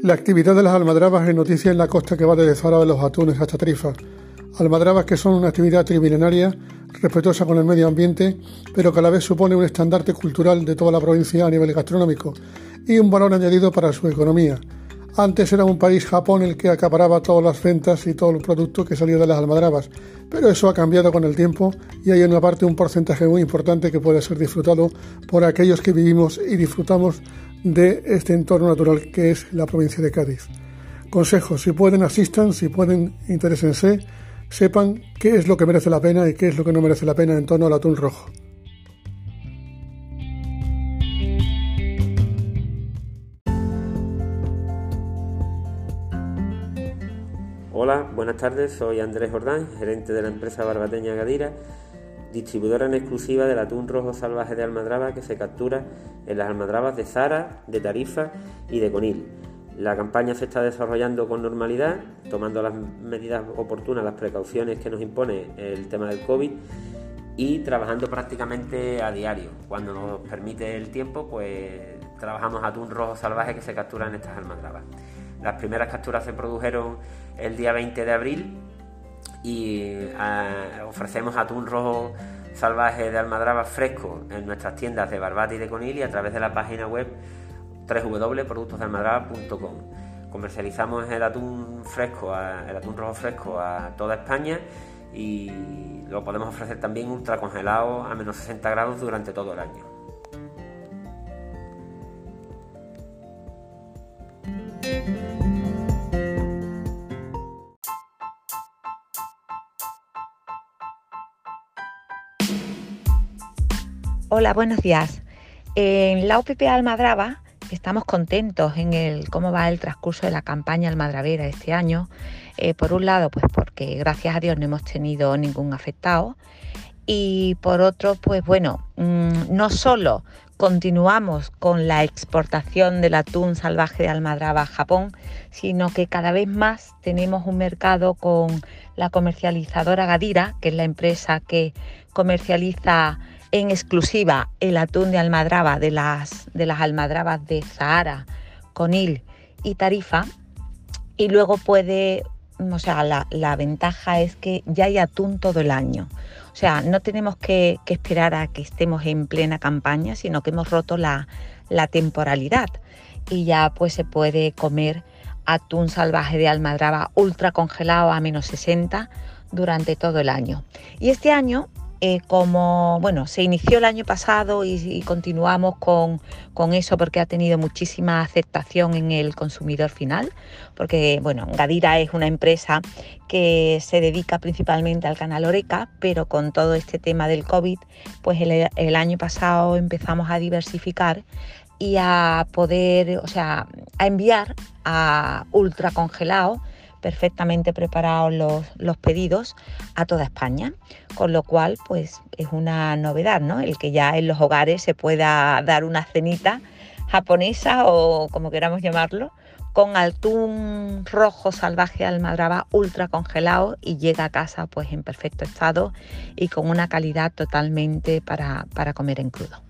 La actividad de las almadrabas es noticia en la costa que va desde Zara de los Atunes hasta Tarifa. Almadrabas que son una actividad trimilenaria, respetuosa con el medio ambiente, pero que a la vez supone un estandarte cultural de toda la provincia a nivel gastronómico y un valor añadido para su economía. Antes era un país Japón el que acaparaba todas las ventas y todo el producto que salía de las almadrabas, pero eso ha cambiado con el tiempo y hay en una parte un porcentaje muy importante que puede ser disfrutado por aquellos que vivimos y disfrutamos de este entorno natural que es la provincia de Cádiz. Consejos, si pueden asistan, si pueden interésense, sepan qué es lo que merece la pena y qué es lo que no merece la pena en torno al atún rojo. Hola, buenas tardes, soy Andrés Jordán, gerente de la empresa Barbateña Gadira, distribuidora en exclusiva del atún rojo salvaje de almadraba que se captura en las almadrabas de Zara, de Tarifa y de Conil. La campaña se está desarrollando con normalidad, tomando las medidas oportunas, las precauciones que nos impone el tema del COVID y trabajando prácticamente a diario. Cuando nos permite el tiempo, pues trabajamos atún rojo salvaje que se captura en estas almadrabas. Las primeras capturas se produjeron el día 20 de abril y eh, ofrecemos atún rojo salvaje de almadraba fresco en nuestras tiendas de Barbate y de Conil y a través de la página web www.productosdealmadraba.com. Comercializamos el atún fresco, el atún rojo fresco a toda España y lo podemos ofrecer también ultra congelado a menos 60 grados durante todo el año. Hola, buenos días. En la UPP Almadraba estamos contentos en el cómo va el transcurso de la campaña almadravera este año. Eh, por un lado, pues porque gracias a Dios no hemos tenido ningún afectado. Y por otro, pues bueno, mm, no solo continuamos con la exportación del atún salvaje de Almadraba a Japón, sino que cada vez más tenemos un mercado con la comercializadora Gadira, que es la empresa que comercializa en exclusiva el atún de almadraba de las, de las almadrabas de Zahara, Conil y Tarifa. Y luego puede, o sea, la, ventaja es que ya hay atún todo el año. O sea, no tenemos que, esperar a que estemos en plena campaña, sino que hemos roto la, la temporalidad y ya pues se puede comer atún salvaje de almadraba ultra congelado a menos 60 durante todo el año. Y este año eh, como, bueno, se inició el año pasado y, continuamos con, eso porque ha tenido muchísima aceptación en el consumidor final, porque, bueno, Gadira es una empresa que se dedica principalmente al canal Oreca, pero con todo este tema del COVID, pues el, el año pasado empezamos a diversificar y a poder, o sea, a enviar a ultra congelado perfectamente preparados los, pedidos a toda España, con lo cual pues es una novedad, ¿no? El que ya en los hogares se pueda dar una cenita japonesa o como queramos llamarlo, con atún rojo salvaje almadraba ultra congelado y llega a casa pues en perfecto estado y con una calidad totalmente para, para comer en crudo.